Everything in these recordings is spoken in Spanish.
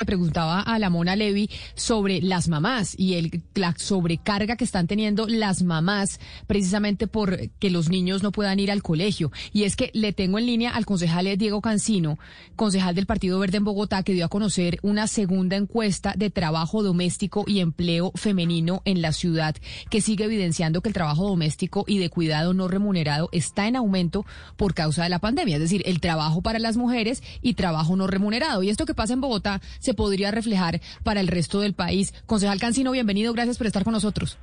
Le preguntaba a la Mona Levy sobre las mamás y el, la sobrecarga que están teniendo las mamás precisamente por que los niños no puedan ir al colegio. Y es que le tengo en línea al concejal Diego Cancino, concejal del Partido Verde en Bogotá, que dio a conocer una segunda encuesta de trabajo doméstico y empleo femenino en la ciudad, que sigue evidenciando que el trabajo doméstico y de cuidado no remunerado está en aumento por causa de la pandemia. Es decir, el trabajo para las mujeres y trabajo no remunerado. Y esto que pasa en Bogotá se podría reflejar para el resto del país. Concejal Cancino, bienvenido, gracias por estar con nosotros.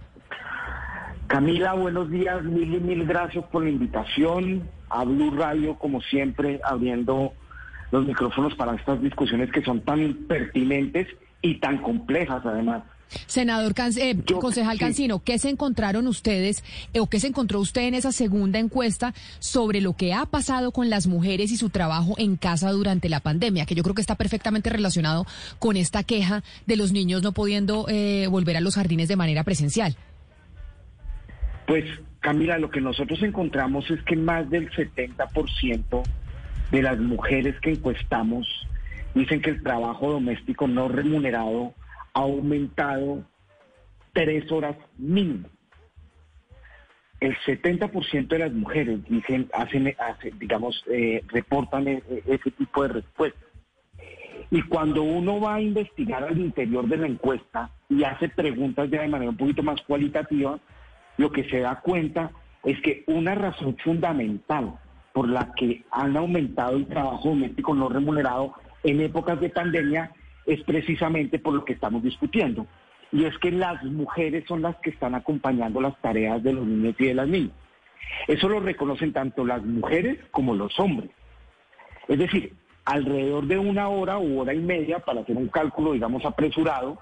Camila, buenos días, mil y mil gracias por la invitación a Blue Radio, como siempre, abriendo los micrófonos para estas discusiones que son tan pertinentes y tan complejas además. Senador eh, Yo- concejal sí. Cancino, ¿qué se encontraron ustedes eh, o qué se encontró usted en esa segunda encuesta sobre lo que ha pasado con las mujeres y su trabajo en casa durante la pandemia? Que yo creo que está perfectamente relacionado con esta queja de los niños no pudiendo eh, volver a los jardines de manera presencial. Pues, Camila, lo que nosotros encontramos es que más del 70% de las mujeres que encuestamos dicen que el trabajo doméstico no remunerado aumentado tres horas mínimo. El 70% de las mujeres dicen, hacen, hacen, digamos, eh, reportan e- e- ese tipo de respuestas. Y cuando uno va a investigar al interior de la encuesta y hace preguntas ya de manera un poquito más cualitativa, lo que se da cuenta es que una razón fundamental por la que han aumentado el trabajo doméstico no remunerado en épocas de pandemia es precisamente por lo que estamos discutiendo. Y es que las mujeres son las que están acompañando las tareas de los niños y de las niñas. Eso lo reconocen tanto las mujeres como los hombres. Es decir, alrededor de una hora u hora y media, para hacer un cálculo, digamos, apresurado,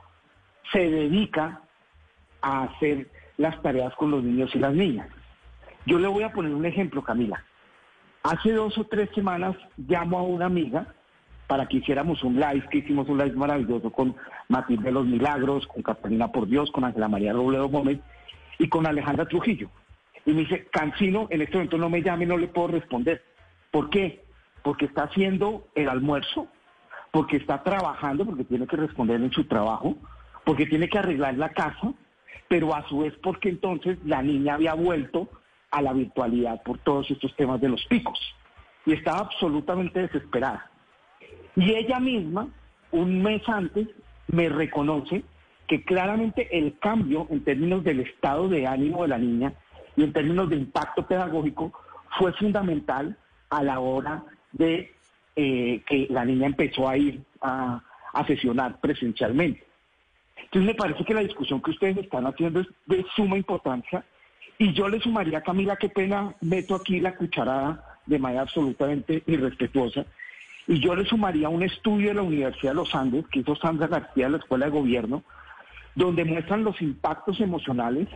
se dedica a hacer las tareas con los niños y las niñas. Yo le voy a poner un ejemplo, Camila. Hace dos o tres semanas llamo a una amiga para que hiciéramos un live, que hicimos un live maravilloso con Matilde de los Milagros, con Catalina Por Dios, con Ángela María Robledo Gómez y con Alejandra Trujillo. Y me dice, Cancino, en este momento no me llame, no le puedo responder. ¿Por qué? Porque está haciendo el almuerzo, porque está trabajando, porque tiene que responder en su trabajo, porque tiene que arreglar la casa, pero a su vez porque entonces la niña había vuelto a la virtualidad por todos estos temas de los picos. Y estaba absolutamente desesperada. Y ella misma, un mes antes, me reconoce que claramente el cambio en términos del estado de ánimo de la niña y en términos de impacto pedagógico fue fundamental a la hora de eh, que la niña empezó a ir a, a sesionar presencialmente. Entonces me parece que la discusión que ustedes están haciendo es de suma importancia y yo le sumaría, Camila, qué pena, meto aquí la cucharada de manera absolutamente irrespetuosa, y yo le sumaría un estudio de la Universidad de los Andes que hizo Sandra García de la Escuela de Gobierno, donde muestran los impactos emocionales,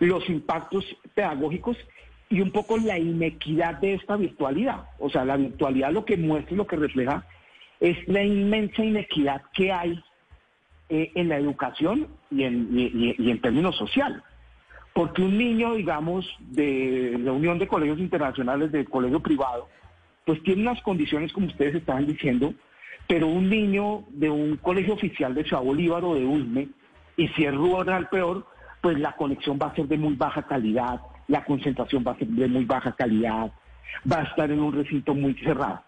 los impactos pedagógicos y un poco la inequidad de esta virtualidad. O sea, la virtualidad lo que muestra y lo que refleja es la inmensa inequidad que hay eh, en la educación y en, y- en términos sociales. Porque un niño, digamos, de la Unión de Colegios Internacionales, del colegio privado, pues tiene unas condiciones como ustedes estaban diciendo, pero un niño de un colegio oficial de Ciudad Bolívar o de USME, y si es rural peor, pues la conexión va a ser de muy baja calidad, la concentración va a ser de muy baja calidad, va a estar en un recinto muy cerrado.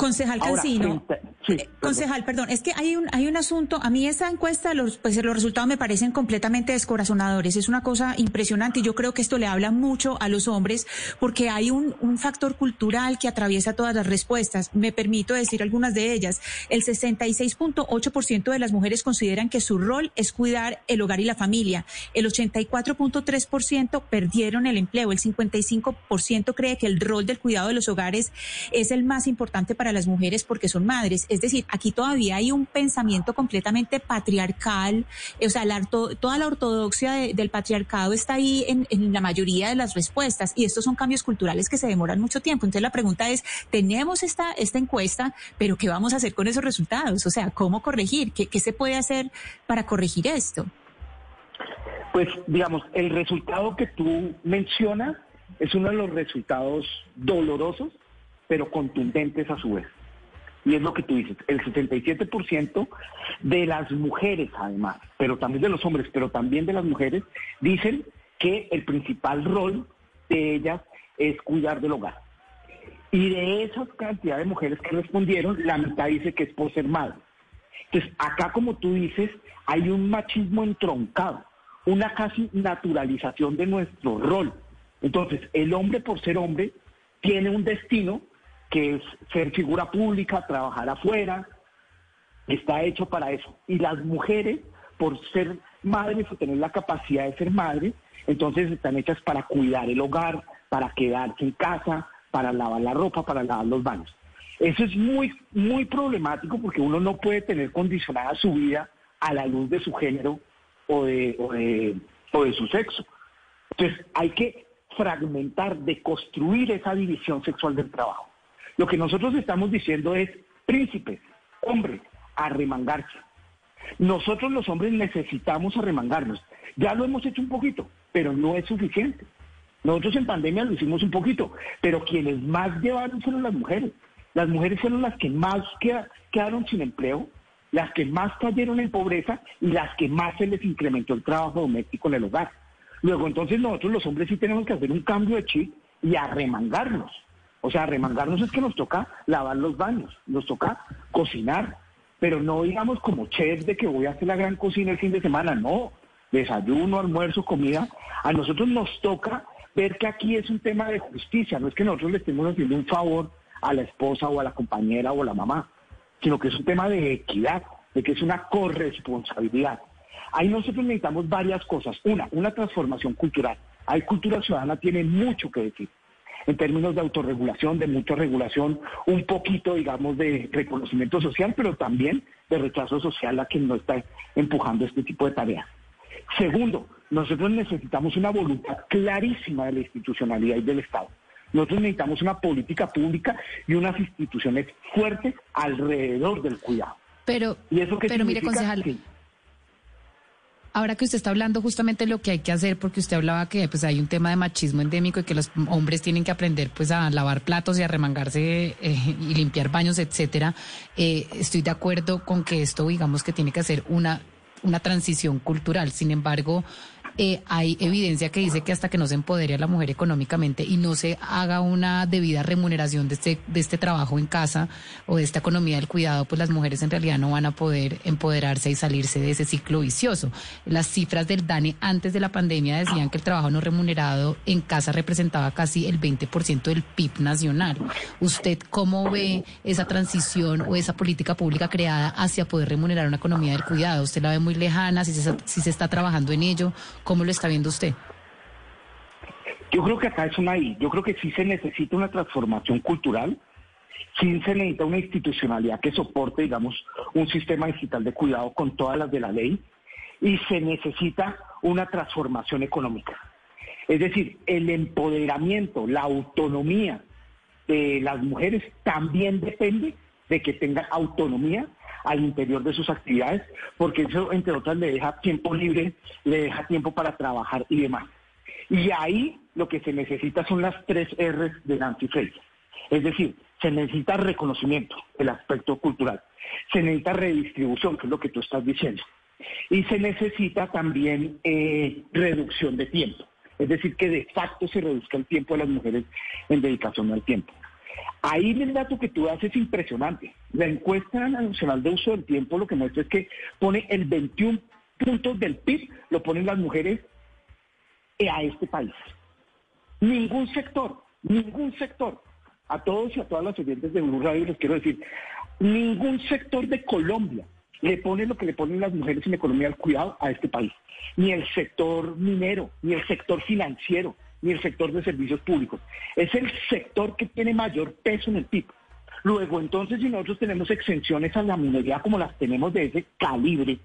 Concejal Cancino. sí, eh, concejal, perdón, es que hay un, hay un asunto, a mí esa encuesta, los, pues los resultados me parecen completamente descorazonadores, es una cosa impresionante y yo creo que esto le habla mucho a los hombres porque hay un, un factor cultural que atraviesa todas las respuestas. Me permito decir algunas de ellas. El 66.8% de las mujeres consideran que su rol es cuidar el hogar y la familia. El 84.3% perdieron el empleo. El 55% cree que el rol del cuidado de los hogares es el más importante para para las mujeres porque son madres. Es decir, aquí todavía hay un pensamiento completamente patriarcal, o sea, toda la ortodoxia del patriarcado está ahí en, en la mayoría de las respuestas y estos son cambios culturales que se demoran mucho tiempo. Entonces la pregunta es, tenemos esta, esta encuesta, pero ¿qué vamos a hacer con esos resultados? O sea, ¿cómo corregir? ¿Qué, qué se puede hacer para corregir esto? Pues digamos, el resultado que tú mencionas es uno de los resultados dolorosos, pero contundentes a su vez. Y es lo que tú dices, el 77% de las mujeres además, pero también de los hombres, pero también de las mujeres, dicen que el principal rol de ellas es cuidar del hogar. Y de esa cantidad de mujeres que respondieron, la mitad dice que es por ser madre. Entonces, acá como tú dices, hay un machismo entroncado, una casi naturalización de nuestro rol. Entonces, el hombre por ser hombre tiene un destino que es ser figura pública, trabajar afuera, está hecho para eso. Y las mujeres, por ser madres o tener la capacidad de ser madres, entonces están hechas para cuidar el hogar, para quedarse en casa, para lavar la ropa, para lavar los baños. Eso es muy, muy problemático porque uno no puede tener condicionada su vida a la luz de su género o de, o de, o de su sexo. Entonces hay que fragmentar, de construir esa división sexual del trabajo. Lo que nosotros estamos diciendo es, príncipes, hombres, arremangarse. Nosotros los hombres necesitamos arremangarnos. Ya lo hemos hecho un poquito, pero no es suficiente. Nosotros en pandemia lo hicimos un poquito, pero quienes más llevaron fueron las mujeres. Las mujeres fueron las que más quedaron sin empleo, las que más cayeron en pobreza y las que más se les incrementó el trabajo doméstico en el hogar. Luego, entonces nosotros los hombres sí tenemos que hacer un cambio de chip y arremangarnos. O sea, arremangarnos es que nos toca lavar los baños, nos toca cocinar, pero no digamos como chef de que voy a hacer la gran cocina el fin de semana, no. Desayuno, almuerzo, comida. A nosotros nos toca ver que aquí es un tema de justicia, no es que nosotros le estemos haciendo un favor a la esposa o a la compañera o a la mamá, sino que es un tema de equidad, de que es una corresponsabilidad. Ahí nosotros necesitamos varias cosas. Una, una transformación cultural. Hay cultura ciudadana tiene mucho que decir en términos de autorregulación, de mucha regulación, un poquito, digamos, de reconocimiento social, pero también de rechazo social a quien no está empujando este tipo de tareas. Segundo, nosotros necesitamos una voluntad clarísima de la institucionalidad y del Estado. Nosotros necesitamos una política pública y unas instituciones fuertes alrededor del cuidado. Pero, ¿Y eso pero mire, concejal, Ahora que usted está hablando justamente de lo que hay que hacer, porque usted hablaba que pues hay un tema de machismo endémico y que los hombres tienen que aprender pues a lavar platos y a remangarse eh, y limpiar baños, etcétera. Eh, estoy de acuerdo con que esto, digamos, que tiene que hacer una una transición cultural. Sin embargo, eh, hay evidencia que dice que hasta que no se empodere a la mujer económicamente y no se haga una debida remuneración de este, de este trabajo en casa o de esta economía del cuidado, pues las mujeres en realidad no van a poder empoderarse y salirse de ese ciclo vicioso. Las cifras del DANE antes de la pandemia decían que el trabajo no remunerado en casa representaba casi el 20% del PIB nacional. ¿Usted cómo ve esa transición o esa política pública creada hacia poder remunerar una economía del cuidado? ¿Usted la ve muy lejana? ¿Si se, si se está trabajando en ello? ¿Cómo lo está viendo usted? Yo creo que acá es una I. Yo creo que sí se necesita una transformación cultural, sí se necesita una institucionalidad que soporte, digamos, un sistema digital de cuidado con todas las de la ley y se necesita una transformación económica. Es decir, el empoderamiento, la autonomía de las mujeres también depende de que tengan autonomía al interior de sus actividades, porque eso, entre otras, le deja tiempo libre, le deja tiempo para trabajar y demás. Y ahí lo que se necesita son las tres R de Nancy Fraser. Es decir, se necesita reconocimiento del aspecto cultural, se necesita redistribución, que es lo que tú estás diciendo, y se necesita también eh, reducción de tiempo. Es decir, que de facto se reduzca el tiempo de las mujeres en dedicación al tiempo. Ahí el dato que tú das es impresionante. La encuesta nacional de uso del tiempo lo que muestra es que pone el 21 puntos del PIB, lo ponen las mujeres a este país. Ningún sector, ningún sector, a todos y a todas las oyentes de Blue Radio les quiero decir, ningún sector de Colombia le pone lo que le ponen las mujeres en economía al cuidado a este país. Ni el sector minero, ni el sector financiero, ni el sector de servicios públicos. Es el sector que tiene mayor peso en el PIB. Luego, entonces, si nosotros tenemos exenciones a la minería como las tenemos de ese calibre,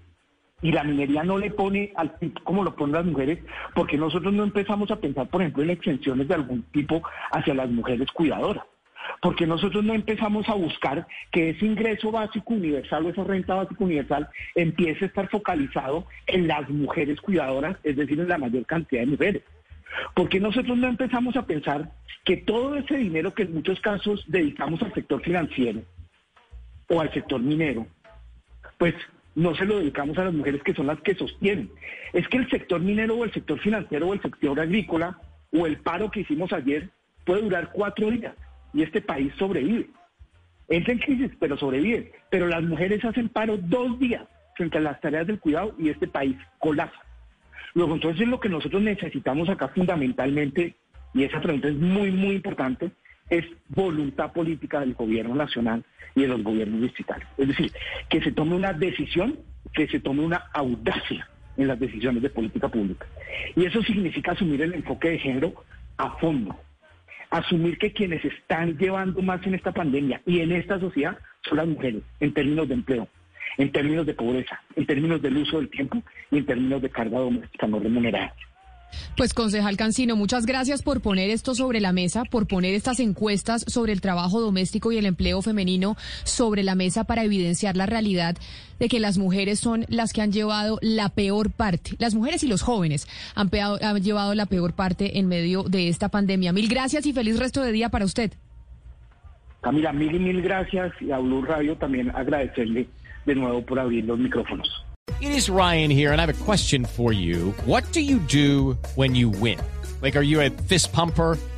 y la minería no le pone al tipo como lo ponen las mujeres, porque nosotros no empezamos a pensar, por ejemplo, en exenciones de algún tipo hacia las mujeres cuidadoras. Porque nosotros no empezamos a buscar que ese ingreso básico universal o esa renta básica universal empiece a estar focalizado en las mujeres cuidadoras, es decir, en la mayor cantidad de mujeres. Porque nosotros no empezamos a pensar que todo ese dinero que en muchos casos dedicamos al sector financiero o al sector minero, pues no se lo dedicamos a las mujeres que son las que sostienen. Es que el sector minero o el sector financiero o el sector agrícola o el paro que hicimos ayer puede durar cuatro días y este país sobrevive. Entra en crisis, pero sobrevive. Pero las mujeres hacen paro dos días frente a las tareas del cuidado y este país colapsa. Luego, entonces lo que nosotros necesitamos acá fundamentalmente, y esa pregunta es muy, muy importante, es voluntad política del gobierno nacional y de los gobiernos distritales. Es decir, que se tome una decisión, que se tome una audacia en las decisiones de política pública. Y eso significa asumir el enfoque de género a fondo. Asumir que quienes están llevando más en esta pandemia y en esta sociedad son las mujeres, en términos de empleo, en términos de pobreza, en términos del uso del tiempo y en términos de carga doméstica no remunerada. Pues concejal Cancino, muchas gracias por poner esto sobre la mesa, por poner estas encuestas sobre el trabajo doméstico y el empleo femenino sobre la mesa para evidenciar la realidad de que las mujeres son las que han llevado la peor parte. Las mujeres y los jóvenes han, han llevado la peor parte en medio de esta pandemia. Mil gracias y feliz resto de día para usted. Camila, mil y mil gracias y a Blue Radio también agradecerle de nuevo por abrir los micrófonos. It is Ryan here, and I have a question for you. What do you do when you win? Like, are you a fist pumper?